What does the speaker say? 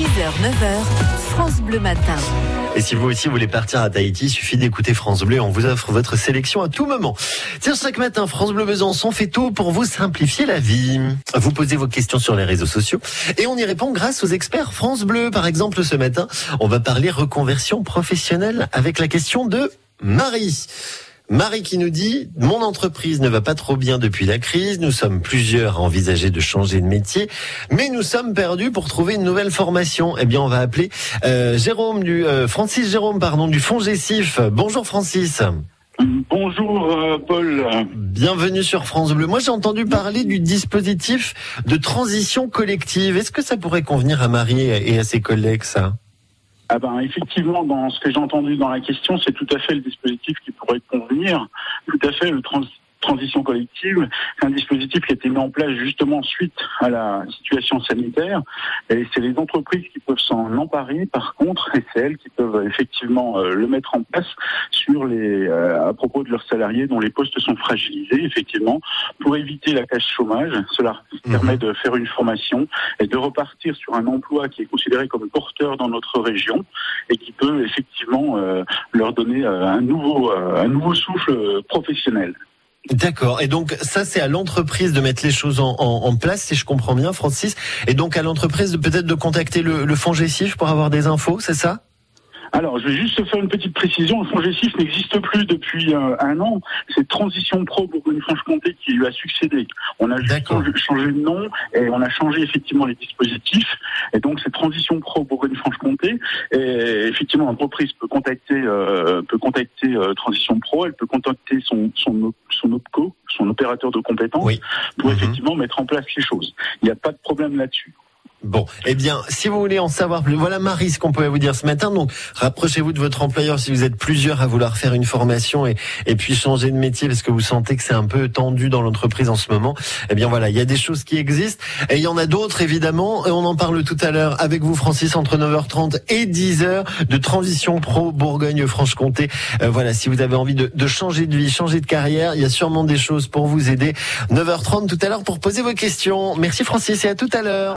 6h, 9h, France Bleu Matin. Et si vous aussi voulez partir à Tahiti, il suffit d'écouter France Bleu. On vous offre votre sélection à tout moment. Tiens, chaque matin, France Bleu Besançon fait tout pour vous simplifier la vie. Vous posez vos questions sur les réseaux sociaux et on y répond grâce aux experts France Bleu. Par exemple, ce matin, on va parler reconversion professionnelle avec la question de Marie. Marie qui nous dit mon entreprise ne va pas trop bien depuis la crise. Nous sommes plusieurs à envisager de changer de métier, mais nous sommes perdus pour trouver une nouvelle formation. Eh bien, on va appeler euh, Jérôme du euh, Francis Jérôme pardon du Fonds Gessif. Bonjour Francis. Bonjour euh, Paul. Bienvenue sur France Bleu. Moi, j'ai entendu parler du dispositif de transition collective. Est-ce que ça pourrait convenir à Marie et à ses collègues ça? Ah ben, effectivement, dans ce que j'ai entendu dans la question, c'est tout à fait le dispositif qui pourrait convenir. Tout à fait le trans transition collective, c'est un dispositif qui a été mis en place justement suite à la situation sanitaire. Et c'est les entreprises qui peuvent s'en emparer, par contre, et c'est elles qui peuvent effectivement euh, le mettre en place sur les, euh, à propos de leurs salariés dont les postes sont fragilisés, effectivement, pour éviter la casse chômage. Cela mhm. permet de faire une formation et de repartir sur un emploi qui est considéré comme porteur dans notre région et qui peut effectivement euh, leur donner un nouveau, un nouveau souffle professionnel. D'accord. Et donc ça, c'est à l'entreprise de mettre les choses en, place, si je comprends bien, Francis. Et donc à l'entreprise peut-être de contacter le, le fonds Gessif pour avoir des infos, c'est ça? Alors, je vais juste faire une petite précision. Le fonds G6 n'existe plus depuis euh, un an. C'est Transition Pro Bourgogne-Franche-Comté qui lui a succédé. On a juste changé de nom et on a changé effectivement les dispositifs. Et donc, c'est Transition Pro Bourgogne-Franche-Comté. Et effectivement, l'entreprise peut contacter, euh, peut contacter euh, Transition Pro. Elle peut contacter son son son OPCO, son opérateur de compétences, pour mhm. effectivement mettre en place les choses. Il n'y a pas de problème là-dessus. Bon, eh bien, si vous voulez en savoir plus, voilà Marie ce qu'on pouvait vous dire ce matin. Donc, rapprochez-vous de votre employeur si vous êtes plusieurs à vouloir faire une formation et, et puis changer de métier parce que vous sentez que c'est un peu tendu dans l'entreprise en ce moment. Eh bien, voilà, il y a des choses qui existent et il y en a d'autres évidemment. Et on en parle tout à l'heure avec vous, Francis, entre 9h30 et 10h de transition pro Bourgogne-Franche-Comté. Euh, voilà, si vous avez envie de, de changer de vie, changer de carrière, il y a sûrement des choses pour vous aider. 9h30 tout à l'heure pour poser vos questions. Merci Francis et à tout à l'heure.